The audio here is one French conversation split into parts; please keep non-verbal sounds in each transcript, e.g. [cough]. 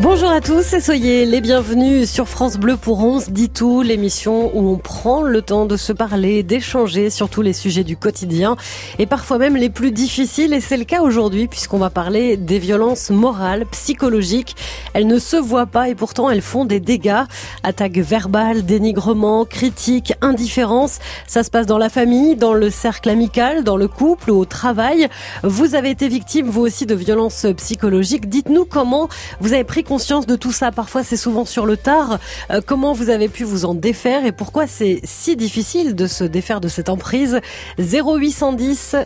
Bonjour à tous et soyez les bienvenus sur France Bleu pour 11 dit tout, l'émission où on prend le temps de se parler, d'échanger sur tous les sujets du quotidien et parfois même les plus difficiles et c'est le cas aujourd'hui puisqu'on va parler des violences morales, psychologiques. Elles ne se voient pas et pourtant elles font des dégâts. Attaques verbales, dénigrement, critiques, indifférence. Ça se passe dans la famille, dans le cercle amical, dans le couple ou au travail. Vous avez été victime vous aussi de violences psychologiques. Dites-nous comment vous avez pris conscience de tout ça Parfois, c'est souvent sur le tard. Euh, comment vous avez pu vous en défaire et pourquoi c'est si difficile de se défaire de cette emprise? 0810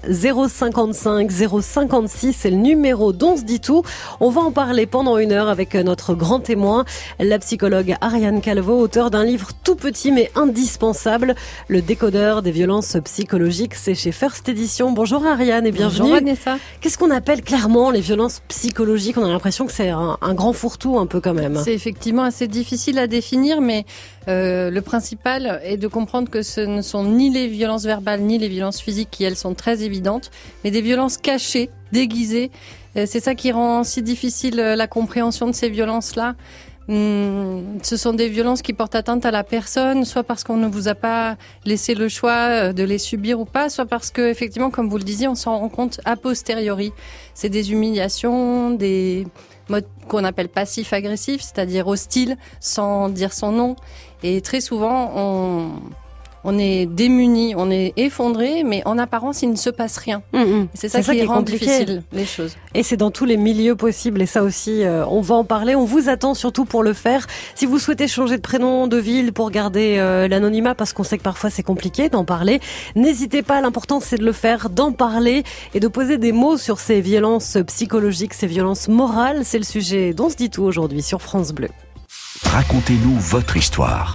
055 056, c'est le numéro dont se dit tout. On va en parler pendant une heure avec notre grand témoin, la psychologue Ariane Calvo, auteur d'un livre tout petit mais indispensable, Le décodeur des violences psychologiques. C'est chez First Edition. Bonjour Ariane et bienvenue. Bonjour Vanessa. Qu'est-ce qu'on appelle clairement les violences psychologiques? On a l'impression que c'est un, un grand C'est effectivement assez difficile à définir, mais euh, le principal est de comprendre que ce ne sont ni les violences verbales ni les violences physiques qui, elles, sont très évidentes, mais des violences cachées, déguisées. Euh, c'est ça qui rend si difficile euh, la compréhension de ces violences-là. Hum, ce sont des violences qui portent atteinte à la personne, soit parce qu'on ne vous a pas laissé le choix de les subir ou pas, soit parce que, effectivement, comme vous le disiez, on s'en rend compte a posteriori. C'est des humiliations, des, mode qu'on appelle passif-agressif, c'est-à-dire hostile sans dire son nom. Et très souvent, on, on est démuni, on est effondré, mais en apparence, il ne se passe rien. Mm, mm. C'est ça, qui, rend difficile les choses. Et c'est dans tous les milieux possibles. Et ça aussi, euh, on va en parler. On vous attend surtout pour le faire. Si vous souhaitez changer de prénom, de ville pour garder euh, l'anonymat, parce qu'on sait que parfois c'est compliqué d'en parler, n'hésitez pas. L'important, c'est de le faire, d'en parler et de poser des mots sur ces violences psychologiques, ces violences morales. C'est le sujet dont se dit tout aujourd'hui sur France Bleu. Racontez-nous votre histoire.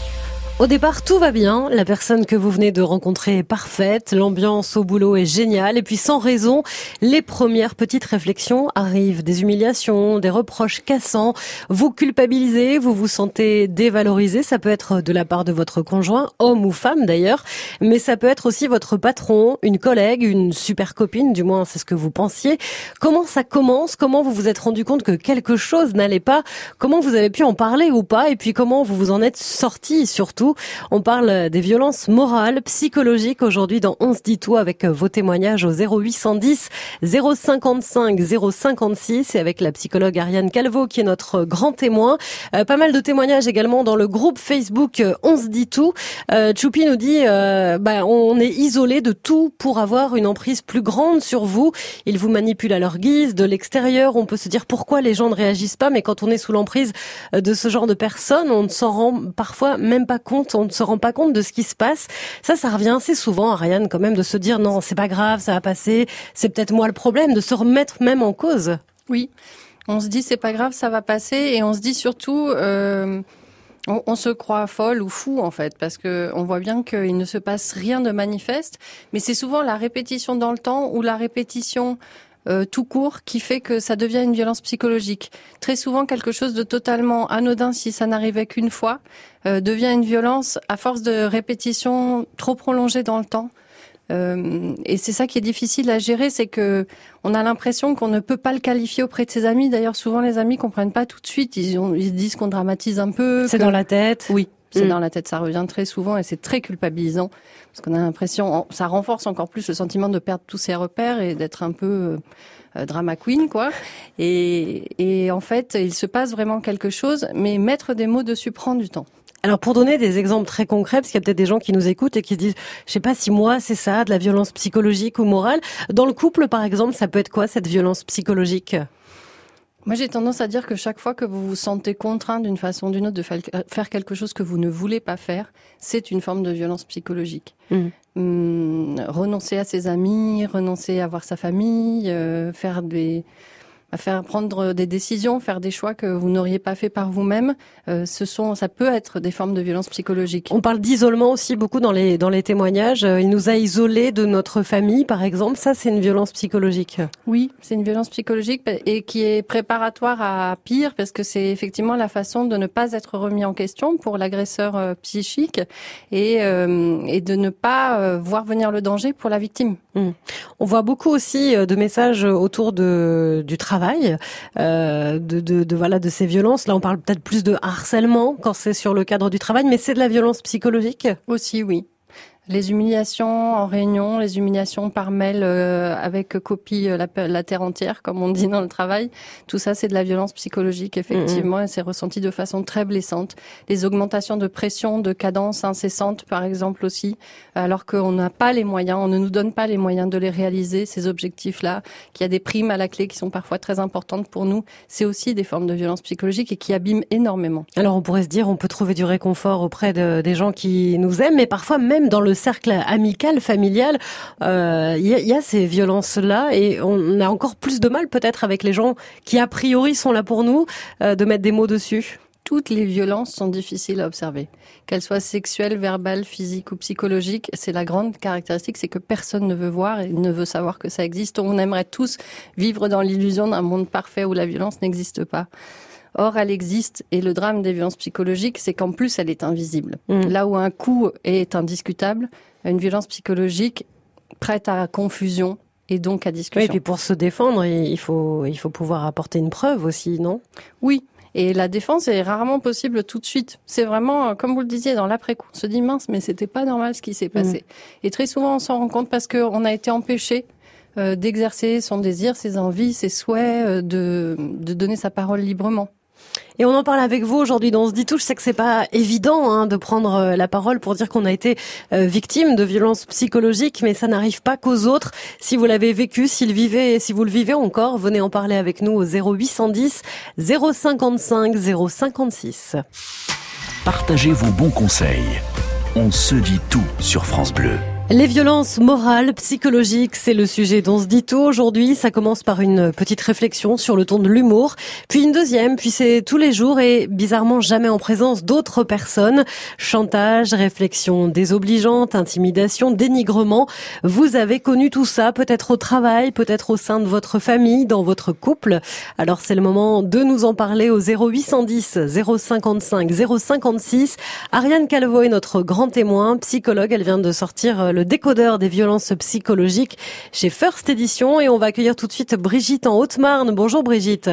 Au départ, tout va bien. La personne que vous venez de rencontrer est parfaite. L'ambiance au boulot est géniale. Et puis, sans raison, les premières petites réflexions arrivent. Des humiliations, des reproches cassants. Vous culpabilisez, vous vous sentez dévalorisé. Ça peut être de la part de votre conjoint, homme ou femme d'ailleurs. Mais ça peut être aussi votre patron, une collègue, une super copine. Du moins, c'est ce que vous pensiez. Comment ça commence? Comment vous vous êtes rendu compte que quelque chose n'allait pas? Comment vous avez pu en parler ou pas? Et puis, comment vous vous en êtes sorti surtout? On parle des violences morales, psychologiques aujourd'hui dans On se dit tout avec vos témoignages au 0810 055 056 et avec la psychologue Ariane Calvo qui est notre grand témoin. Euh, pas mal de témoignages également dans le groupe Facebook euh, On se dit tout. Euh, Choupi nous dit euh, bah, on est isolé de tout pour avoir une emprise plus grande sur vous. Ils vous manipulent à leur guise, de l'extérieur. On peut se dire pourquoi les gens ne réagissent pas, mais quand on est sous l'emprise de ce genre de personnes, on ne s'en rend parfois même pas compte on ne se rend pas compte de ce qui se passe. Ça, ça revient assez souvent à Ryan quand même de se dire non, c'est pas grave, ça va passer, c'est peut-être moi le problème, de se remettre même en cause. Oui, on se dit c'est pas grave, ça va passer, et on se dit surtout. Euh, on, on, se croit folle ou fou en fait, parce que on voit bien qu'il ne se passe rien de manifeste, mais c'est souvent la répétition dans le temps ou la répétition euh, tout court qui fait que ça devient une violence psychologique. Très souvent, quelque chose de totalement anodin, si ça n'arrivait qu'une fois, euh, devient une violence à force de répétition trop prolongée dans le temps. Euh, et c'est ça qui est difficile à gérer, c'est que on a l'impression qu'on ne peut pas le qualifier auprès de ses amis. D'ailleurs, souvent les amis comprennent pas tout de suite. Ils, ont, ils disent qu'on dramatise un peu. C'est dans la tête. Oui, c'est mm. dans la tête, ça revient très souvent et c'est très culpabilisant parce qu'on a l'impression, ça renforce encore plus le sentiment de perdre tous ses repères et d'être un peu euh, euh, drama queen, quoi. Et, et en fait, il se passe vraiment quelque chose, mais mettre des mots dessus prend du temps. Alors pour donner des exemples très concrets, parce qu'il y a peut-être des gens qui nous écoutent et qui se disent, je sais pas si moi c'est ça, de la violence psychologique ou morale. Dans le couple, par exemple, ça peut être quoi cette violence psychologique? Moi, j'ai tendance à dire que chaque fois que vous vous sentez contraint d'une façon ou d'une autre de faire quelque chose que vous ne voulez pas faire, c'est une forme de violence psychologique. Mmh. Hum, renoncer à ses amis, renoncer à voir sa famille, euh, faire des à faire prendre des décisions, faire des choix que vous n'auriez pas fait par vous-même. Euh, ce sont, ça peut être des formes de violence psychologique. On parle d'isolement aussi beaucoup dans les dans les témoignages. Il nous a isolés de notre famille, par exemple. Ça, c'est une violence psychologique. Oui, c'est une violence psychologique et qui est préparatoire à pire parce que c'est effectivement la façon de ne pas être remis en question pour l'agresseur euh, psychique et euh, et de ne pas voir venir le danger pour la victime. Mmh. On voit beaucoup aussi de messages autour de du travail euh, de, de, voilà de ces violences. Là, on parle peut-être plus de harcèlement quand c'est sur le cadre du travail, mais c'est de la violence psychologique? Aussi, oui. Les humiliations en réunion, les humiliations par mail euh, avec copie euh, la, terre entière, comme on dit dans le travail, tout ça c'est de la violence psychologique effectivement et c'est ressenti de façon très blessante. Les augmentations de pression, de cadence incessante par exemple aussi, alors qu'on n'a pas les moyens, on ne nous donne pas les moyens de les réaliser ces objectifs-là, qu'il y a des primes à la clé qui sont parfois très importantes pour nous, c'est aussi des formes de violence psychologique et qui abîment énormément. Alors on pourrait se dire on peut trouver du réconfort auprès de, des gens qui nous aiment, mais parfois même dans le cercle amical, familial, il euh, y, a, ces violences-là et on a encore plus de mal peut-être avec les gens qui a priori sont là pour nous euh, de mettre des mots dessus toutes les violences sont difficiles à observer. Qu'elles soient sexuelles, verbales, physiques ou psychologiques, c'est la grande caractéristique, c'est que personne ne veut voir et ne veut savoir que ça existe. On aimerait tous vivre dans l'illusion d'un monde parfait où la violence n'existe pas. Or, elle existe et le drame des violences psychologiques, c'est qu'en plus, elle est invisible. Mm. Là où un coup est indiscutable, une violence psychologique prête à confusion et donc à discussion. Oui, et puis pour se défendre, il faut, il faut pouvoir apporter une preuve aussi, non? Oui, et la défense est rarement possible tout de suite. C'est vraiment, comme vous le disiez, dans l'après-coup. On se dit mince, mais c'était pas normal ce qui s'est passé. Mm. Et très souvent, on s'en rend compte parce qu'on a été empêché euh, d'exercer son désir, ses envies, ses souhaits, euh, de, de donner sa parole librement. Et on en parle avec vous aujourd'hui dans On se dit tout. Je sais que c'est pas évident hein, de prendre euh, la parole pour dire qu'on a été euh, victime de violences psychologiques, mais ça n'arrive pas qu'aux autres. Si vous l'avez vécu, s'il vivait, si vous le vivez encore, venez en parler avec nous au 0810 055 056. Partagez vos bons conseils. On se dit tout sur France Bleu. Les violences morales, psychologiques, c'est le sujet dont se dit tout aujourd'hui. Ça commence par une petite réflexion sur le ton de l'humour, puis une deuxième, puis c'est tous les jours et bizarrement jamais en présence d'autres personnes. Chantage, réflexion désobligeante, intimidation, dénigrement. Vous avez connu tout ça, peut-être au travail, peut-être au sein de votre famille, dans votre couple. Alors c'est le moment de nous en parler au 0810 055 056. Ariane Calvo est notre grand témoin, psychologue. Elle vient de sortir le le décodeur des violences psychologiques chez First Edition et on va accueillir tout de suite Brigitte en Haute-Marne. Bonjour Brigitte.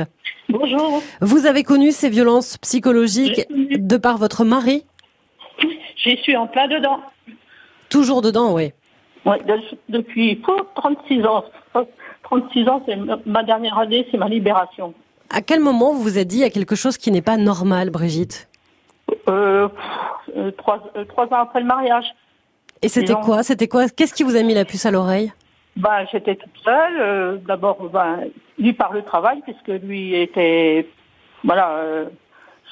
Bonjour. Vous avez connu ces violences psychologiques de par votre mari? J'y suis en plein dedans. Toujours dedans, oui. Oui, depuis 36 ans. 36 ans, c'est ma dernière année, c'est ma libération. À quel moment vous vous êtes dit a quelque chose qui n'est pas normal, Brigitte? Euh, euh, trois, euh, trois ans après le mariage. Et c'était quoi C'était quoi Qu'est-ce qui vous a mis la puce à l'oreille? Bah, j'étais toute seule. Euh, d'abord, bah, lui par le travail, puisque lui était, voilà, euh,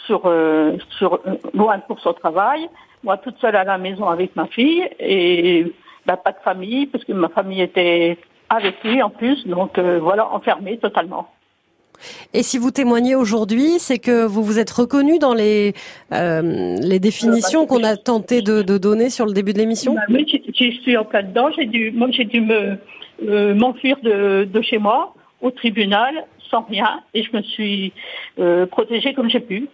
sur, euh, sur loin pour son travail. Moi, toute seule à la maison avec ma fille et bah, pas de famille, parce que ma famille était avec lui en plus, donc voilà, enfermée totalement. Et si vous témoignez aujourd'hui, c'est que vous vous êtes reconnu dans les, euh, les définitions qu'on a tenté de, de, donner sur le début de l'émission? Bah Oui, je suis en plein dedans. J'ai dû, moi, j'ai dû me, euh, m'enfuir de, de chez moi au tribunal sans rien et je me suis euh, protégée comme j'ai pu.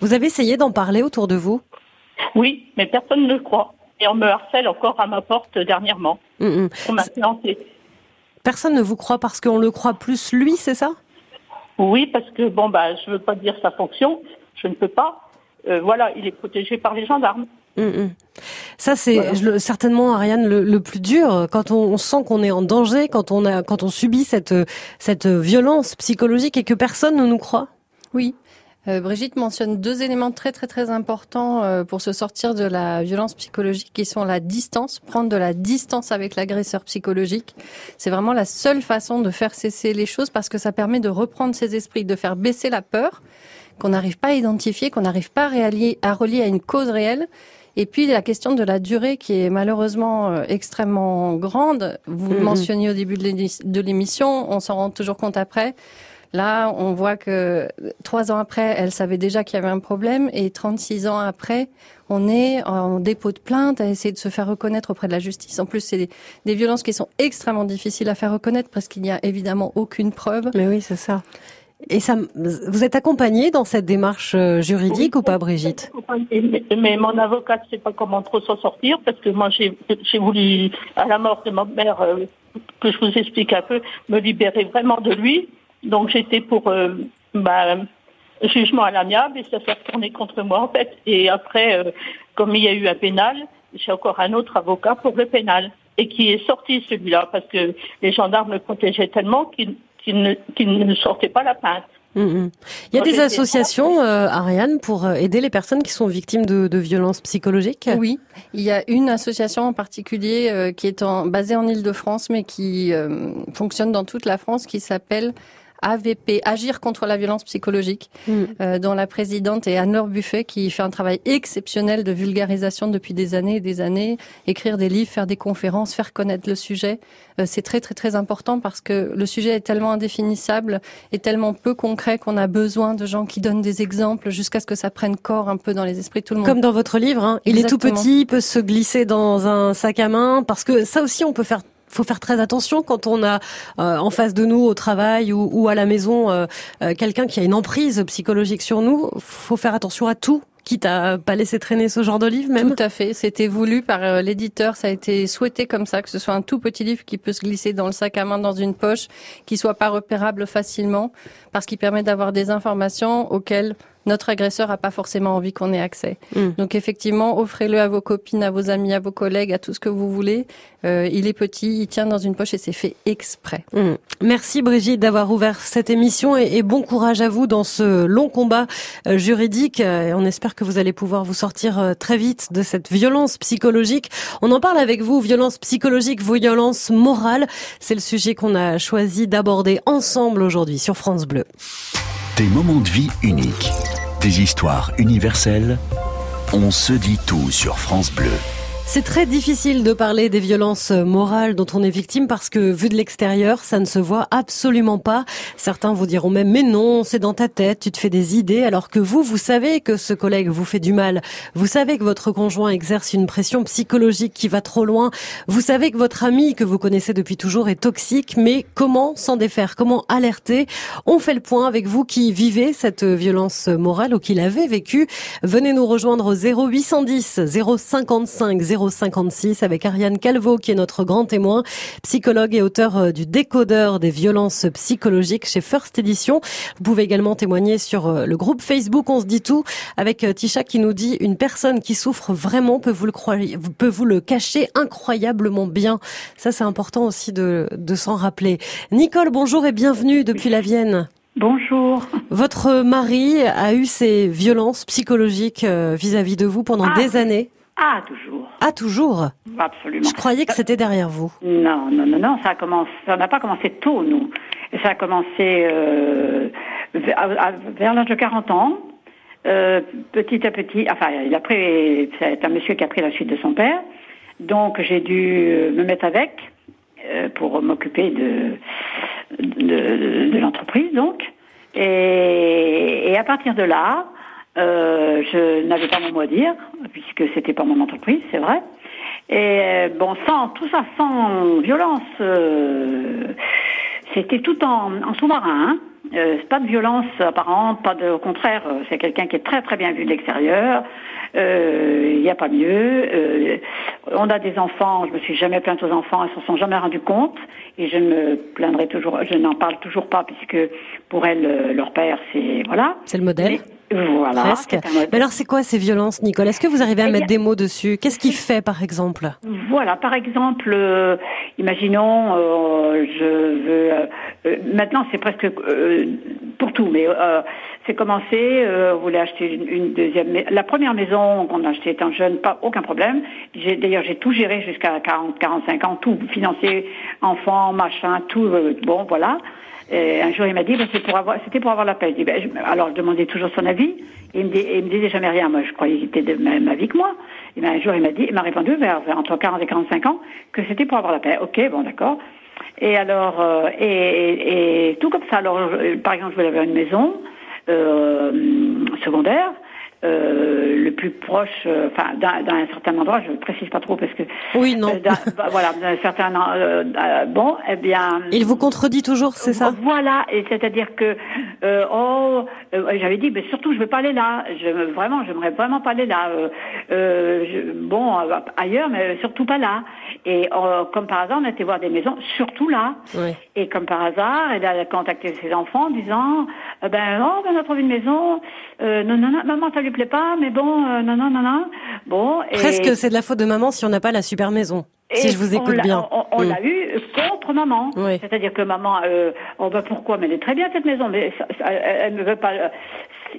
Vous avez essayé d'en parler autour de vous? Oui, mais personne ne le croit. Et on me harcèle encore à ma porte dernièrement. Mm, mm. On m'a Personne ne vous croit parce qu'on le croit plus lui, c'est ça? Oui, parce que bon bah je veux pas dire sa fonction, je ne peux pas. Euh, voilà, il est protégé par les gendarmes. Hum, hum. Ça c'est certainement Ariane le, plus dur quand on, sent qu'on est en danger, quand on a quand on subit cette cette violence psychologique et que personne ne nous croit. Oui, euh, Brigitte mentionne deux éléments très très très importants euh, pour se sortir de la violence psychologique qui sont la distance, prendre de la distance avec l'agresseur psychologique. C'est vraiment la seule façon de faire cesser les choses parce que ça permet de reprendre ses esprits, de faire baisser la peur qu'on n'arrive pas à identifier, qu'on n'arrive pas à, relier à relier à une cause réelle. Et puis la question de la durée qui est malheureusement euh, extrêmement grande. Vous le mm-hmm. mentionniez au début de l'émission, on s'en rend toujours compte après Là, on voit que trois ans après, elle savait déjà qu'il y avait un problème et 36 ans après, on est en dépôt de plainte à essayer de se faire reconnaître auprès de la justice. En plus, c'est des, des violences qui sont extrêmement difficiles à faire reconnaître parce qu'il n'y a évidemment aucune preuve. Mais oui, c'est ça. Et ça, vous êtes accompagnée dans cette démarche euh, juridique ou pas, Brigitte? Mais, mon avocate ne sait pas comment trop s'en sortir parce que moi, j'ai voulu, à la mort de ma mère, euh, que je vous explique un peu, me libérer vraiment de lui. Donc, j'étais pour euh, bah, jugement à l'amiable et ça s'est retourné contre moi, en fait. Et après, comme il y a eu un pénal, j'ai encore un autre avocat pour le pénal et qui est sorti celui-là parce que les gendarmes me protégeaient tellement qu'ils qui ne, sortaient pas la plainte. Mm, mm. Il y a des associations, euh, Ariane, pour euh, aider les personnes qui sont victimes de, de violences psychologiques? Oui, il y a une association en particulier euh, qui est en, basée en Ile-de-France, mais qui euh, fonctionne dans toute la France, qui s'appelle AVP, Agir contre la violence psychologique, mm. euh, dont la présidente est Anne-Laure Buffet, qui fait un travail exceptionnel de vulgarisation depuis des années et des années. Écrire des livres, faire des conférences, faire connaître le sujet, euh, c'est très très très important parce que le sujet est tellement indéfinissable et tellement peu concret qu'on a besoin de gens qui donnent des exemples jusqu'à ce que ça prenne corps un peu dans les esprits de tout le monde. Comme dans votre livre, hein. il est tout petit, il peut se glisser dans un sac à main, parce que ça aussi on peut faire faut faire très attention quand on a euh, en face de nous au travail ou, ou à la maison euh, euh, quelqu'un qui a une emprise psychologique sur nous. Faut faire attention à tout quitte à pas laisser traîner ce genre de livre même Tout à fait, c'était voulu par l'éditeur, ça a été souhaité comme ça, que ce soit un tout petit livre qui peut se glisser dans le sac à main, dans une poche, qui soit pas repérable facilement, parce qu'il permet d'avoir des informations auxquelles notre agresseur n'a pas forcément envie qu'on ait accès. Mm. Donc effectivement, offrez-le à vos copines, à vos amis, à vos collègues, à tout ce que vous voulez. Euh, il est petit, il tient dans une poche et c'est fait exprès. Mm. Merci Brigitte d'avoir ouvert cette émission et, et, bon courage à vous dans ce long combat euh, juridique. Euh, on espère que vous allez pouvoir vous sortir euh, très vite de cette violence psychologique. On en parle avec vous, violence psychologique, violence morale. C'est le sujet qu'on a choisi d'aborder ensemble aujourd'hui sur France Bleu. Des moments de vie uniques, des histoires universelles. On se dit tout sur France Bleu. C'est très difficile de parler des violences morales dont on est victime parce que vu de l'extérieur, ça ne se voit absolument pas. Certains vous diront même mais non, c'est dans ta tête, tu te fais des idées alors que vous, vous savez que ce collègue vous fait du mal. Vous savez que votre conjoint exerce une pression psychologique qui va trop loin. Vous savez que votre ami que vous connaissez depuis toujours est toxique, mais comment s'en défaire? Comment alerter? On fait le point avec vous qui vivez cette violence morale ou qui l'avez vécue. Venez nous rejoindre au 0810 055 0 056 avec Ariane Calvo qui est notre grand témoin, psychologue et auteur euh, du décodeur des violences psychologiques chez First Edition. Vous pouvez également témoigner sur euh, le groupe Facebook On se dit tout avec euh, Tisha qui nous dit une personne qui souffre vraiment peut vous le croire, peut vous le cacher incroyablement bien. Ça c'est important aussi de, de s'en rappeler. Nicole, bonjour et bienvenue depuis la Vienne. Bonjour. Votre mari a eu ces violences psychologiques vis-à-vis de vous pendant ah. des années. Ah, toujours. Ah, toujours Absolument. Je croyais que c'était derrière vous. Non, non, non, non, ça a commencé, ça n'a pas commencé tôt, nous. Ça a commencé euh, vers, l'âge de 40 ans. Euh, petit à petit, enfin, il a pris, c'est un monsieur qui a pris la suite de son père. Donc, j'ai dû me mettre avec euh, pour m'occuper de, de, de l'entreprise, donc. Et, et à partir de là, euh, je n'avais pas mon mot à dire, puisque c'était pas mon entreprise, c'est vrai. Et euh, bon, sans tout ça, sans violence, euh, c'était tout en, en sous-marin. Hein. Euh, pas de violence apparente, pas de, au contraire, euh, c'est quelqu'un qui est très très bien vu de l'extérieur. Il n'y a pas mieux. on a des enfants, je me suis jamais plainte aux enfants, elles se sont jamais rendues compte, et je me plaindrai toujours, je n'en parle toujours pas puisque pour elles, leur père, c'est voilà. C'est le modèle. Mais, voilà. Presque. Mais alors, c'est quoi ces violences, Nicole? Est-ce que vous arrivez à Eh mettre des mots dessus? Qu'est-ce qu'il fait, par exemple? Voilà, par exemple, euh, imaginons, euh, je veux. Euh, maintenant, c'est presque euh, pour tout, mais euh, c'est commencé. Euh, on voulait acheter une, une deuxième. La première maison qu'on a achetée étant jeune, pas aucun problème. J'ai d'ailleurs j'ai tout géré jusqu'à 40, 45 ans, tout financé, enfants, machin, tout. euh, bon, voilà. Et un jour, il m'a dit, ben, c'est pour avoir, c'était pour avoir la paix. Je- alors, je demandais toujours son avis. Il me, dis- il me disait jamais rien. Moi, je croyais qu'il était de même avis que moi. Et ben, un jour, il m'a dit, il m'a répondu vers, vers entre 40 et 45 ans que c'était pour avoir la paix. Ok, bon, d'accord. Et alors, euh, et, et- et tout comme ça. Alors, par exemple, je voulais avoir une maison euh, secondaire. Euh, le plus proche, euh, enfin d'un d'un certain endroit, je ne précise pas trop parce que Oui, non. euh, [laughs] bah, voilà, d'un certain euh, euh, bon, eh bien, Il vous contredit toujours, c'est ça? Voilà, et c'est-à-dire que euh, oh, euh, j'avais dit, mais surtout je veux pas aller là. Je vraiment, j'aimerais vraiment pas aller là. Euh, euh, je- bon, euh, ailleurs, mais surtout pas là. Et euh, comme par hasard, on était voir des maisons, surtout là. Oui. Et comme par hasard, elle a contacté ses enfants en disant, euh, ben oh, ben, on a trouvé une maison. Euh, non, non, non, maman, ça lui plaît pas, mais bon, euh, non, non, non, non. Bon, et Presque c'est de la faute de maman si on n'a pas la super maison. Si je vous écoute l'a- bien. On, on Mm. l'a eu contre maman. Oui. C'est-à-dire que maman, euh, oh bah pourquoi Mais elle est très bien cette maison, mais ça- ça- elle ne veut pas. euh,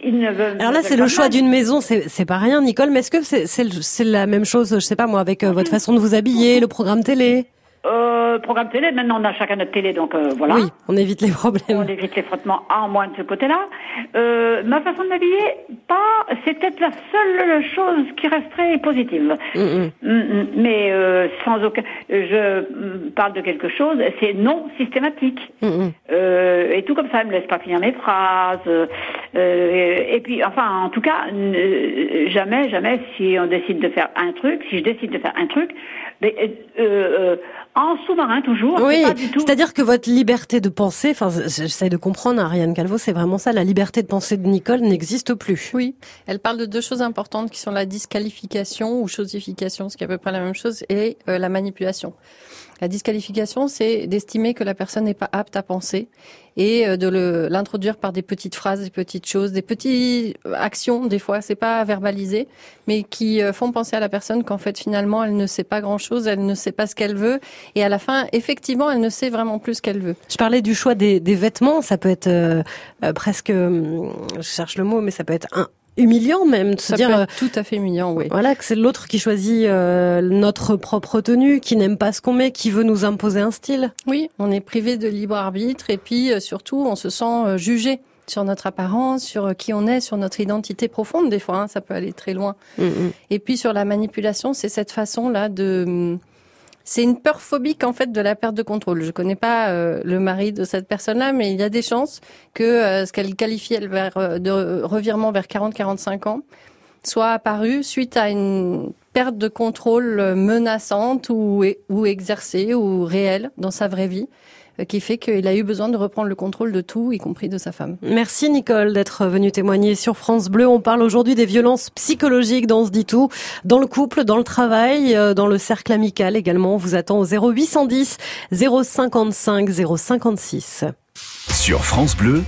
Il ne veut. Alors là, c'est le choix d'une maison, c'est pas rien, Nicole. Mais est-ce que c'est la même chose, je sais pas moi, avec euh, votre façon de vous habiller, le programme télé? Euh, programme télé. Maintenant, on a chacun notre télé, donc euh, voilà. Oui, on évite les On problèmes. évite les frottements en moins de ce côté-là. Euh, ma façon de m'habiller, pas. C'est peut-être la seule chose qui resterait positive. Mm, mm. Mm, Mais euh, sans aucun. Je parle de quelque chose. C'est non systématique. Euh, et tout comme ça, elle me laisse pas finir mes phrases. euh, euh, et puis, enfin, en tout cas, jamais, jamais, si on décide de faire un truc, si je décide de faire un truc, mais, euh, euh, en sous-marin toujours. Oui, c'est-à-dire que votre liberté de penser, enfin, j'essaie de comprendre, Ariane Calvo, c'est vraiment ça, la liberté de penser de Nicole n'existe plus. Oui, elle parle de deux choses importantes qui sont la disqualification ou chosification, ce qui est à peu près la même chose, et euh, la manipulation. La disqualification, c'est d'estimer que la personne n'est pas apte à penser et euh, de l'introduire par des petites phrases, des petites choses, des petites actions, des fois, c'est pas verbalisé, mais qui euh, font penser à la personne qu'en fait, finalement, elle ne sait pas grand-chose, elle ne sait pas ce qu'elle veut, et à la fin, effectivement, elle ne sait vraiment plus ce qu'elle veut. Je parlais du choix des, vêtements, ça peut être euh, euh, presque, hum, je cherche le mot, mais ça peut être un, humiliant même, de se dire, peut euh, être tout à fait humiliant, oui. voilà, que c'est l'autre qui choisit euh, notre propre tenue, qui n'aime pas ce qu'on met, qui veut nous imposer un style. Oui, on est privé de libre arbitre et puis euh, surtout on se sent euh, jugé sur notre apparence, sur euh, qui on est, sur notre identité profonde des fois, hein, ça peut aller très loin. Mm, mm. Et puis sur la manipulation, c'est cette façon-là de... C'est une peur phobique en fait de la perte de contrôle. Je connais pas euh, le mari de cette personne-là, mais il y a des chances que euh, ce qu'elle qualifie elle, vers, euh, de revirement vers 40-45 ans soit apparu suite à une perte de contrôle euh, menaçante ou, ou exercée ou réelle dans sa vraie vie, qui fait qu'il a eu besoin de reprendre le contrôle de tout, y compris de sa femme. Merci Nicole d'être venue témoigner sur France Bleu. On parle aujourd'hui des violences psychologiques dans ce dit tout, dans le couple, dans le travail, euh, dans le cercle amical également. On vous attend au 0810 055 056. Sur France Bleu,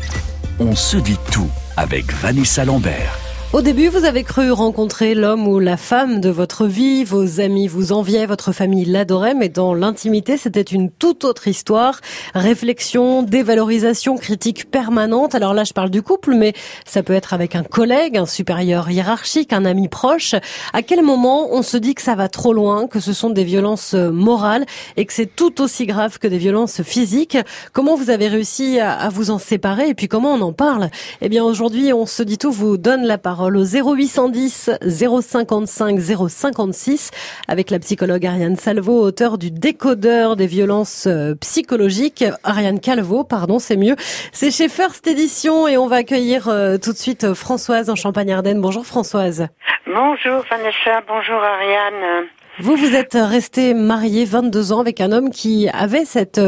on se dit tout avec Vanessa Lambert. Au début, vous avez cru rencontrer l'homme ou la femme de votre vie, vos amis vous enviaient, votre famille l'adorait, mais dans l'intimité, c'était une toute autre histoire. Réflexion, dévalorisation, critique permanente. Alors là, je parle du couple, mais ça peut être avec un collègue, un supérieur hiérarchique, un ami proche. À quel moment on se dit que ça va trop loin, que ce sont des violences morales et que c'est tout aussi grave que des violences physiques? Comment vous avez réussi à vous en séparer et puis comment on en parle? Eh bien, aujourd'hui, on se dit tout vous donne la parole au 0810 055 056 avec la psychologue Ariane Salvo, auteur du décodeur des violences euh, psychologiques. Ariane Calvo, pardon, c'est mieux. C'est chez First Edition et on va accueillir euh, tout de suite euh, Françoise en Champagne-Ardenne. Bonjour Françoise. Bonjour Vanessa, bonjour Ariane. Vous, vous êtes resté mariée 22 ans avec un homme qui avait cette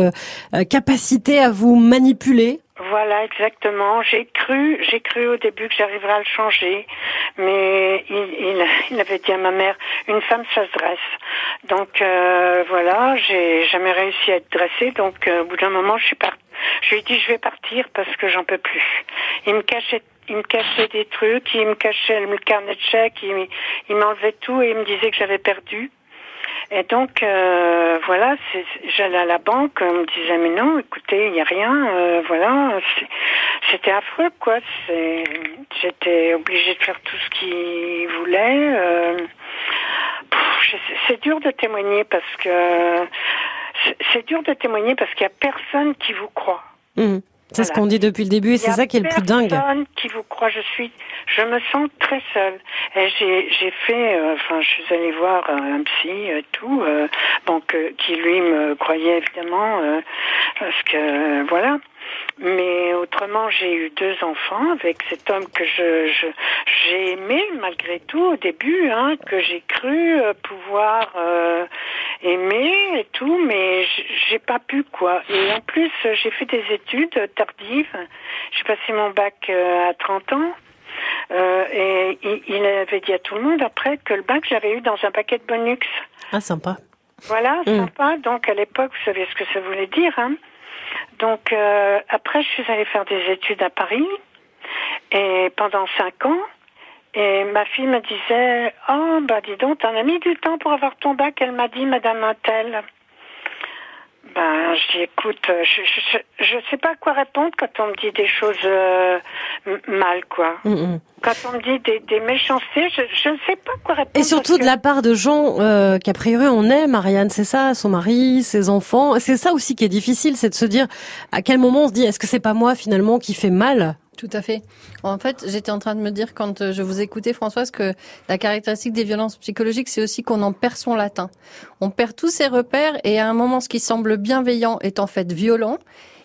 capacité à vous manipuler. Voilà, exactement. J'ai cru, j'ai cru au début que j'arriverais à le changer, mais [laughs] il, avait dit à ma mère, une femme ça se dresse. Donc euh, voilà, j'ai jamais réussi à être dressée. Donc euh, au bout d'un moment, je lui ai dit je vais partir parce que j'en peux plus. Il me cachait il me cachait des trucs, il me cachait le carnet de chèques, il m'enlevait tout et il me disait que j'avais perdu. Et donc, euh, voilà, j'allais à la banque, on me disait, mais non, écoutez, il n'y a rien, euh, voilà, c'était affreux, quoi. J'étais obligée de faire tout ce qu'il voulait. euh. C'est dur de témoigner parce que... c'est- dur de témoigner parce qu'il n'y a personne qui vous croit. Mhm. C'est ce qu'on dit depuis le début et c'est ça qui est le plus dingue. Personne qui vous croit, je suis, je me sens très seule. Et j'ai, j'ai fait, euh, enfin, je suis allée voir un psy, et tout, euh, donc qui lui me croyait évidemment, parce que voilà. Mais autrement, j'ai eu deux enfants avec cet homme que je, je j'ai aimé malgré tout au début, hein, que j'ai cru euh, pouvoir euh, aimer et tout, mais j'ai pas pu quoi. Et en plus, j'ai fait des études tardives. J'ai passé mon bac euh, à 30 ans. et il, il, avait dit à tout le monde après que le bac j'avais eu dans un paquet de bonux. Ah sympa. Voilà, mm. sympa. Donc à l'époque, vous savez ce que ça voulait dire, hein. Donc euh, après, je suis allée faire des études à Paris et pendant cinq ans. Et ma fille me disait, oh bah dis donc, t'en as mis du temps pour avoir ton bac. Elle m'a dit, Madame Intel. Ben, je dis, écoute, je, je, sais pas quoi répondre quand on me dit des choses euh, mal, quoi. Mm, mm. Quand on me dit des, des méchancetés, je, ne sais pas quoi répondre. Et surtout de la part de gens euh, qu'a priori on aime, Marianne, c'est ça, son mari, ses enfants. C'est ça aussi qui est difficile, c'est de se dire à quel moment on se dit, est-ce que c'est pas moi finalement qui fait mal tout à fait. En fait, j'étais en train de me dire quand euh, je vous écoutais, Françoise, que la caractéristique des violences psychologiques, c'est aussi qu'on en perd son latin. On perd tous ses repères et à un moment, ce qui semble bienveillant est en fait violent.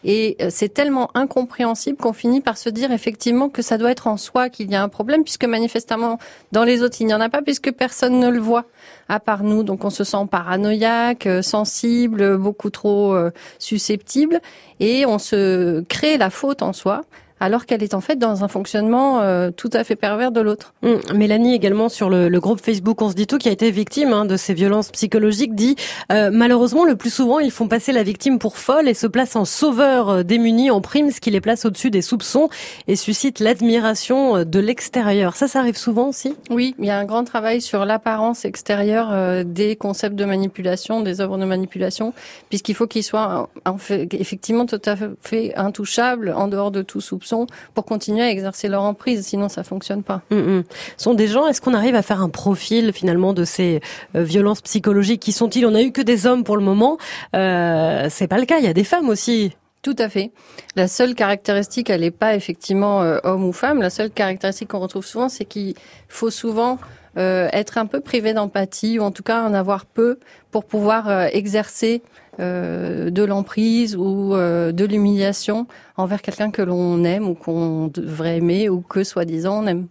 Et euh, c'est tellement incompréhensible qu'on finit par se dire effectivement que ça doit être en soi qu'il y a un problème, puisque manifestement dans les autres il n'y en a pas, puisque personne ne le voit à part nous. Donc on se sent paranoïaque, euh, sensible, beaucoup trop susceptible, et on se crée la faute en soi alors qu'elle est en fait dans un fonctionnement euh, tout à fait pervers de l'autre. Hum, Mélanie également sur le, groupe Facebook On se dit tout qui a été victime hein, de ces violences psychologiques dit euh, malheureusement le plus souvent ils font passer la victime pour folle et se placent en sauveur euh, démuni en prime ce qui les place au-dessus des soupçons et suscite l'admiration de l'extérieur. Ça ça arrive souvent aussi? Oui, il y a un grand travail sur l'apparence extérieure des concepts de manipulation, des œuvres de manipulation puisqu'il faut qu'ils soient en fait, effectivement tout à fait intouchables en dehors de tout soupçon pour continuer à exercer leur emprise, sinon ça fonctionne pas. Mm, mm. Sont des gens, est-ce qu'on arrive à faire un profil finalement de ces euh, violences psychologiques Qui sont-ils? On a eu que des hommes pour le moment. Euh, c'est pas le cas. Il y a des femmes aussi. Tout à fait. La seule caractéristique, elle n'est pas effectivement euh, homme ou femme. La seule caractéristique qu'on retrouve souvent, c'est qu'il faut souvent euh, être un peu privé d'empathie ou en tout cas en avoir peu pour pouvoir exercer euh, de l'emprise ou euh, de l'humiliation envers quelqu'un que l'on aime ou qu'on devrait aimer ou que soi-disant on aime.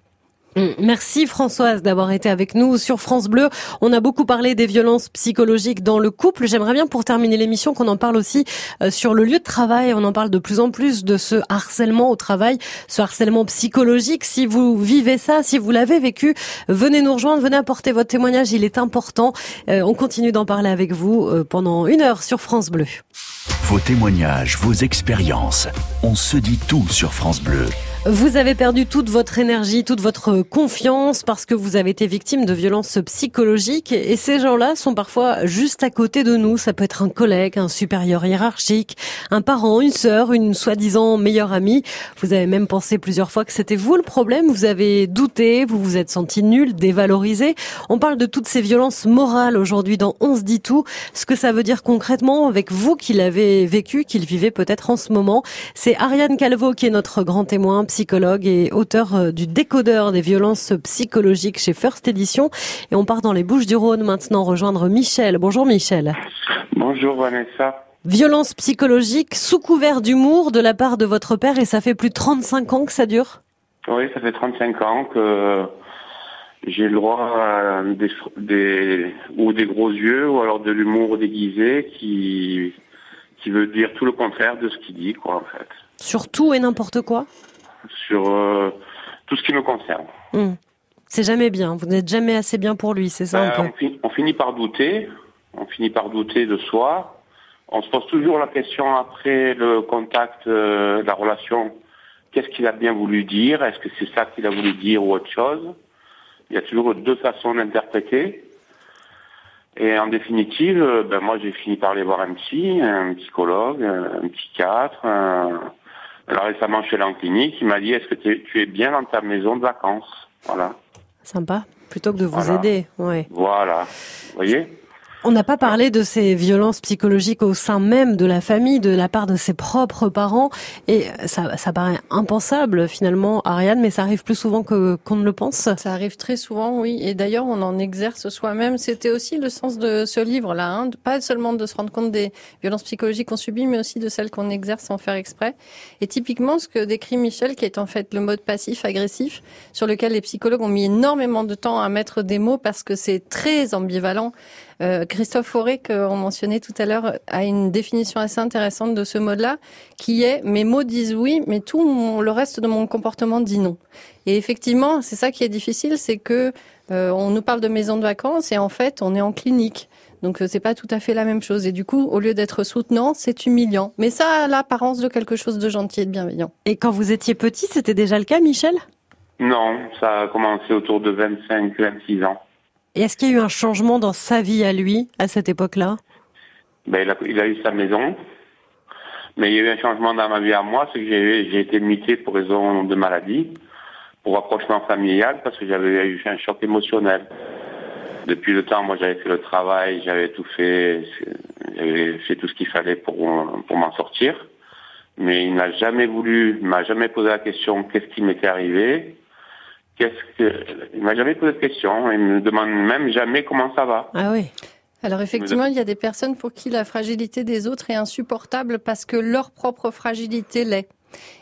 Mm. Merci Françoise d'avoir été avec nous sur France Bleu. On a beaucoup parlé des violences psychologiques dans le couple. J'aimerais bien pour terminer l'émission qu'on en parle aussi euh, sur le lieu de travail. On en parle de plus en plus de ce harcèlement au travail, ce harcèlement psychologique. Si vous vivez ça, si vous l'avez vécu, venez nous rejoindre, venez apporter votre témoignage. Il est important. Euh, on continue d'en parler avec vous euh, pendant une heure sur France Bleu. Vos témoignages, vos expériences. On se dit tout sur France Bleu. Vous avez perdu toute votre énergie, toute votre confiance parce que vous avez été victime de violences psychologiques et ces gens-là sont parfois juste à côté de nous. Ça peut être un collègue, un supérieur hiérarchique, un parent, une sœur, une soi-disant meilleure amie. Vous avez même pensé plusieurs fois que c'était vous le problème. Vous avez douté, vous vous êtes senti nul, dévalorisé. On parle de toutes ces violences morales aujourd'hui dans On se dit tout. Ce que ça veut dire concrètement avec vous qui l'avez vécu, qu'il vivait peut-être en ce moment. C'est Ariane Calvo qui est notre grand témoin psychologue et auteur euh, du décodeur des violences psychologiques chez First Edition. Et on part dans les Bouches du Rhône maintenant rejoindre Michel. Bonjour Michel. Bonjour Vanessa. Violence psychologique sous couvert d'humour de la part de votre père et ça fait plus de 35 ans que ça dure? Oui, ça fait 35 ans que j'ai le droit à des, des, ou des gros yeux ou alors de l'humour déguisé qui, qui veut dire tout le contraire de ce qu'il dit, quoi, en fait. Sur tout et n'importe quoi? Sur euh, tout ce qui me concerne. Hmm. C'est jamais bien. Vous n'êtes jamais assez bien pour lui, c'est ça ben, on, finit par douter. On finit par douter de soi. On se pose toujours la question après le contact, euh, la relation. Qu'est-ce qu'il a bien voulu dire? Est-ce que c'est ça qu'il a voulu dire ou autre chose? Il y a toujours deux façons d'interpréter. Et en définitive, euh, ben moi j'ai fini par aller voir un psy, un psychologue, un psychiatre, un, alors récemment, en clinique, il m'a dit, est-ce que tu es bien dans ta maison de vacances? Voilà. Sympa, plutôt que de vous aider, ouais. Voilà, vous voyez? On n'a pas parlé de ces violences psychologiques au sein même de la famille, de la part de ses propres parents. Et ça, ça paraît impensable finalement, Ariane, mais ça arrive plus souvent que qu'on ne le pense. Ça arrive très souvent, oui. Et d'ailleurs, on en exerce soi-même. C'était aussi le sens de ce livre-là. Hein. Pas seulement de se rendre compte des violences psychologiques qu'on subit, mais aussi de celles qu'on exerce sans faire exprès. Et typiquement, ce que décrit Michel, qui est en fait le mode passif-agressif, sur lequel les psychologues ont mis énormément de temps à mettre des mots parce que c'est très ambivalent. Euh, Christophe Fauré, qu'on mentionnait tout à l'heure, a une définition assez intéressante de ce mode-là, qui est mes mots disent oui, mais tout le reste de mon comportement dit non. Et effectivement, c'est ça qui est difficile, c'est que euh, on nous parle de maison de vacances et en fait, on est en clinique. Donc euh, c'est pas tout à fait la même chose. Et du coup, au lieu d'être soutenant, c'est humiliant. Mais ça a l'apparence de quelque chose de gentil et de bienveillant. Et quand vous étiez petit, c'était déjà le cas, Michel? Non, ça a commencé autour de 25-26 ans. Est-ce qu'il y a eu un changement dans sa vie à lui, à cette époque-là? Ben, il, a, il a eu sa maison, mais il y a eu un changement dans ma vie à moi, c'est que j'ai été muté pour raison de maladie, pour rapprochement familial, parce que j'avais eu un choc émotionnel. Depuis le temps, moi j'avais fait le travail, j'avais tout fait, j'avais fait tout ce qu'il fallait pour, pour m'en sortir. Mais il n'a jamais voulu, il m'a jamais posé la question qu'est-ce qui m'était arrivé? Qu'est-ce que il m'a jamais posé de questions. Il me demande même jamais comment ça va. Ah oui. Alors effectivement, il y a des personnes pour qui la fragilité des autres est insupportable parce que leur propre fragilité l'est.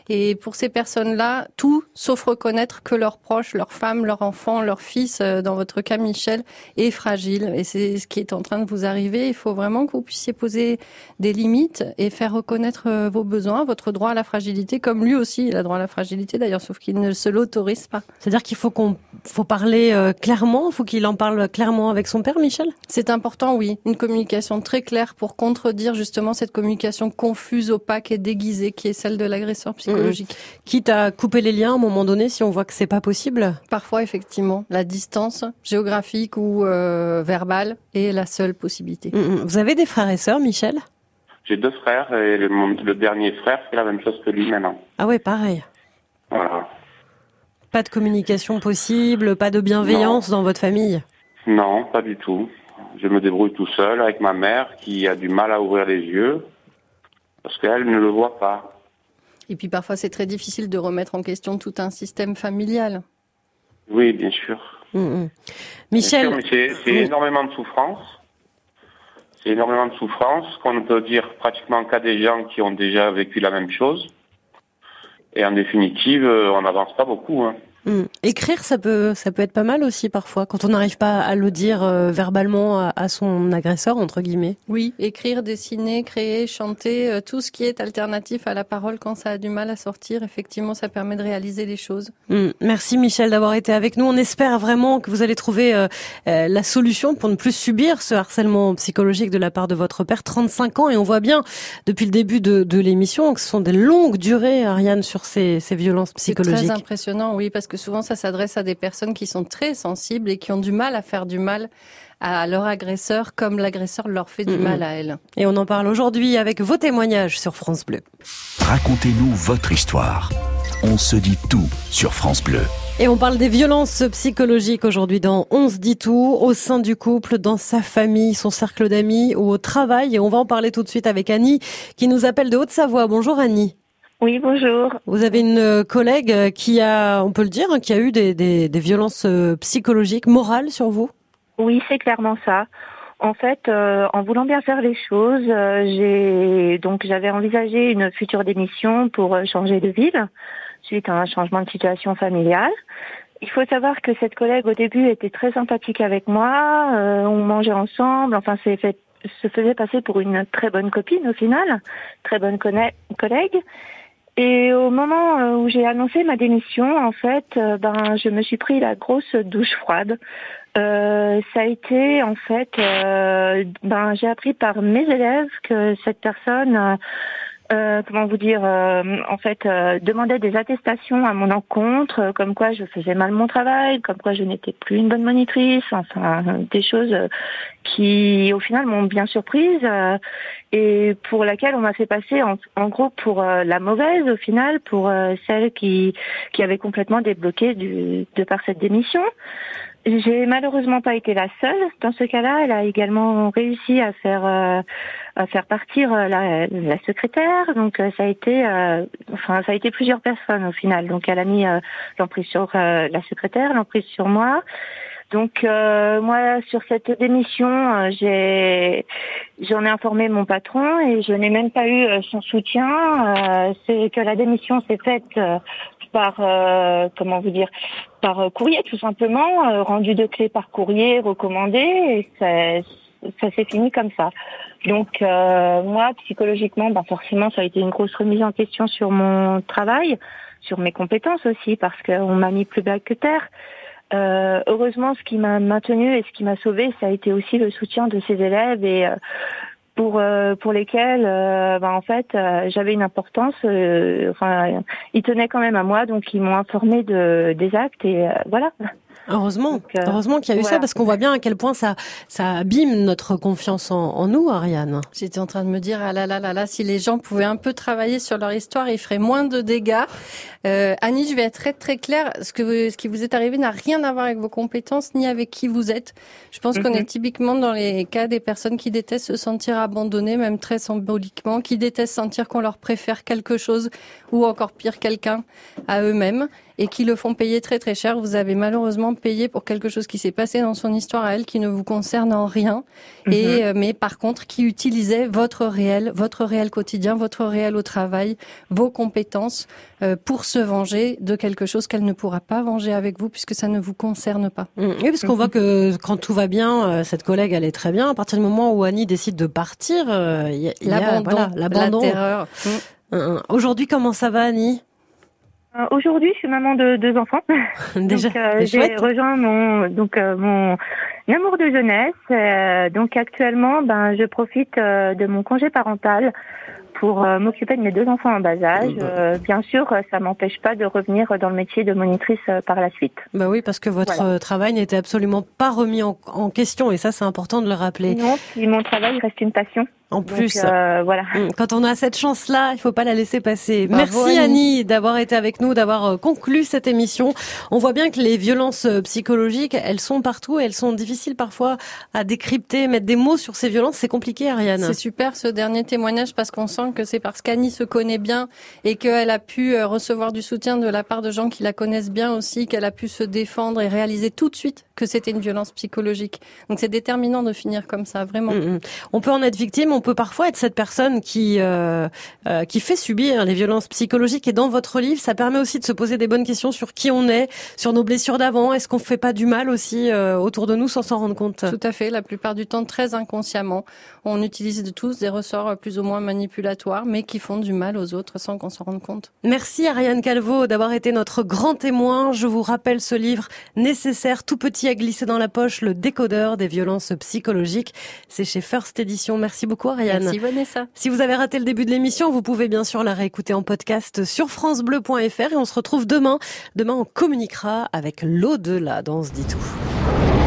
Et pour ces personnes-là, tout sauf reconnaître que leurs proches, leurs femmes, leurs enfants, leurs fils, euh, dans votre cas Michel, est fragile. Et c'est ce qui est en train de vous arriver. Il faut vraiment que vous puissiez poser des limites et faire reconnaître euh, vos besoins, votre droit à la fragilité, comme lui aussi, il a droit à la fragilité d'ailleurs, sauf qu'il ne se l'autorise pas. C'est-à-dire qu'il faut qu'on faut parler euh, clairement, il faut qu'il en parle clairement avec son père, Michel? C'est important, oui. Une communication très claire pour contredire justement cette communication confuse, opaque et déguisée qui est celle de l'agresseur psychologique. Mmh. Quitte à couper les liens à un moment donné si on voit que c'est pas possible Parfois, effectivement, la distance géographique ou euh, verbale est la seule possibilité. Mmh. Vous avez des frères et sœurs, Michel? J'ai deux frères et le, dernier frère fait la même chose que lui maintenant. Ah ouais, pareil. Voilà. Pas de communication possible, pas de bienveillance dans votre famille? Non, pas du tout. Je me débrouille tout seul avec ma mère qui a du mal à ouvrir les yeux parce qu'elle ne le voit pas. Et puis parfois, c'est très difficile de remettre en question tout un système familial. Oui, bien sûr. Mm, mm. Michel. C'est énormément de souffrance. C'est énormément de souffrance qu'on peut dire pratiquement qu'à des gens qui ont déjà vécu la même chose. Et en définitive, euh, on n'avance pas beaucoup. Hein. Hmm. Écrire, ça peut, ça peut être pas mal aussi parfois, quand on n'arrive pas à le dire euh, verbalement à, son agresseur, entre guillemets. Oui, écrire, dessiner, créer, chanter, euh, tout ce qui est alternatif à la parole quand ça a du mal à sortir, effectivement, ça permet de réaliser les choses. Hmm. Merci Michel d'avoir été avec nous. On espère vraiment que vous allez trouver euh, la solution pour ne plus subir ce harcèlement psychologique de la part de votre père. 35 ans, et on voit bien depuis le début de, de l'émission que ce sont des longues durées, Ariane, sur ces, ces violences psychologiques. C'est très impressionnant, oui, parce que souvent ça s'adresse à des personnes qui sont très sensibles et qui ont du mal à faire du mal à leur agresseur comme l'agresseur leur fait du mal à elle. Et on en parle aujourd'hui avec vos témoignages sur France Bleu. Racontez-nous votre histoire. On se dit tout sur France Bleu. Et on parle des violences psychologiques aujourd'hui dans On se dit tout, au sein du couple, dans sa famille, son cercle d'amis ou au travail. Et on va en parler tout de suite avec Annie qui nous appelle de Haute-Savoie. Bonjour Annie. Oui, bonjour. Vous avez une euh, collègue euh, qui a, on peut le dire, hein, qui a eu des, des, des violences euh, psychologiques, morales sur vous? Oui, c'est clairement ça. En fait, en voulant bien faire les choses, j'ai donc j'avais envisagé une future démission pour changer de ville suite à un changement de situation familiale. Il faut savoir que cette collègue au début était très sympathique avec moi, on mangeait ensemble, enfin c'est fait se faisait passer pour une très bonne copine au final, très bonne collègue. Et au moment euh, où j'ai annoncé ma démission, en fait, euh, ben je me suis pris la grosse douche froide. Euh, ça a été en fait, ben j'ai appris par mes élèves que cette personne euh, comment vous dire, euh, en fait, euh, demandait des attestations à mon encontre, comme quoi je faisais mal mon travail, comme quoi je n'étais plus une bonne monitrice, enfin des choses qui, au final, m'ont bien surprise et pour laquelle on m'a fait passer en, en gros pour la mauvaise, au final, pour celle qui qui avait complètement débloqué du, de par cette démission. J'ai malheureusement pas été la seule dans ce cas-là. Elle a également réussi à faire euh, à faire partir euh, la, la secrétaire. Donc euh, ça a été enfin ça a été plusieurs personnes au final. Donc elle a mis l'emprise sur la secrétaire, l'emprise sur moi. Donc moi sur cette démission, j'ai j'en ai informé mon patron et je n'ai même pas eu son soutien. c'est que la démission s'est faite par euh, comment vous dire par euh, courrier tout simplement, euh, rendu de clés par courrier, recommandé, et ça, ça s'est fini comme ça. Donc moi psychologiquement, ben forcément ça a été une grosse remise en question sur mon travail, sur mes compétences aussi parce qu'on m'a mis plus bas que terre. heureusement, ce qui m'a maintenu et ce qui m'a sauvé, ça a été aussi le soutien de ces élèves et euh, pour lesquels euh, bah, en fait euh, j'avais une importance enfin ils tenaient quand même à moi donc ils m'ont informé de des actes et voilà Heureusement, euh, heureusement qu'il y a eu ça parce qu'on voit bien à quel point ça ça abîme notre confiance en, en nous, Ariane. J'étais en train de me dire ah là là là là si les gens pouvaient un peu travailler sur leur histoire, ils feraient moins de dégâts. Euh, Annie, je vais être très très claire. Ce que ce qui vous est arrivé n'a rien à voir avec vos compétences ni avec qui vous êtes. Je pense qu'on est mhm. typiquement dans les cas des personnes qui détestent se sentir abandonnées, même très symboliquement, qui détestent sentir qu'on leur préfère quelque chose ou encore pire quelqu'un à eux-mêmes et qui le font payer très très cher. Vous avez malheureusement payé pour quelque chose qui s'est passé dans son histoire à elle qui ne vous concerne en rien, et mhm. euh, mais par contre qui utilisait votre réel, votre réel quotidien, votre réel au travail, vos compétences euh, pour se venger de quelque chose qu'elle ne pourra pas venger avec vous puisque ça ne vous concerne pas. Mm. Oui, parce qu'on voit que quand tout va bien, euh, cette collègue elle est très bien. À partir du moment où Annie décide de partir, il y a l'abandon, la terreur. Mm. Aujourd'hui, comment ça va, Annie? euh, aujourd'hui, je suis maman de deux enfants. [laughs] Déjà, euh, j'ai rejoint mon donc euh, mon amour de jeunesse. donc actuellement, ben je profite de mon congé parental pour m'occuper de mes deux enfants en bas âge. Bah. bien sûr, ça m'empêche pas de revenir dans le métier de monitrice par la suite. Bah oui, parce que votre travail n'était absolument pas remis en, en, question et ça, c'est important de le rappeler. Non, mon travail reste une passion. En plus, euh, voilà. Mm, quand on a cette chance-là, il faut pas la laisser passer. Merci Annie, d'avoir été avec nous, d'avoir euh, conclu cette émission. On voit bien que les violences euh, psychologiques, elles sont partout, elles sont difficiles parfois à décrypter, mettre des mots sur ces violences. C'est compliqué, Ariane. C'est super ce dernier témoignage parce qu'on sent que c'est parce qu'Annie se connaît bien et qu'elle a pu recevoir du soutien de la part de gens qui la connaissent bien aussi, qu'elle a pu se défendre et réaliser tout de suite que c'était une violence psychologique. Donc c'est déterminant de finir comme ça, vraiment. Mm, mm. On peut en être victime on peut parfois être cette personne qui euh, euh, qui fait subir les violences psychologiques. Et dans votre livre, ça permet aussi de se poser des bonnes questions sur qui on est, sur nos blessures d'avant. Est-ce qu'on fait pas du mal aussi euh, autour de nous sans s'en rendre compte? Tout à fait. La plupart du temps, très inconsciemment, on utilise de tous des ressorts plus ou moins manipulatoires, mais qui font du mal aux autres sans qu'on s'en rende compte. Merci Ariane Calvo d'avoir été notre grand témoin. Je vous rappelle ce livre nécessaire, tout petit à glisser dans la poche, le décodeur des violences psychologiques. C'est chez First Edition. Merci beaucoup. Merci Vanessa. Si vous avez raté le début de l'émission, vous pouvez bien sûr la réécouter en podcast sur francebleu.fr et on se retrouve demain. Demain, on communiquera avec l'au-delà dans ce dit tout.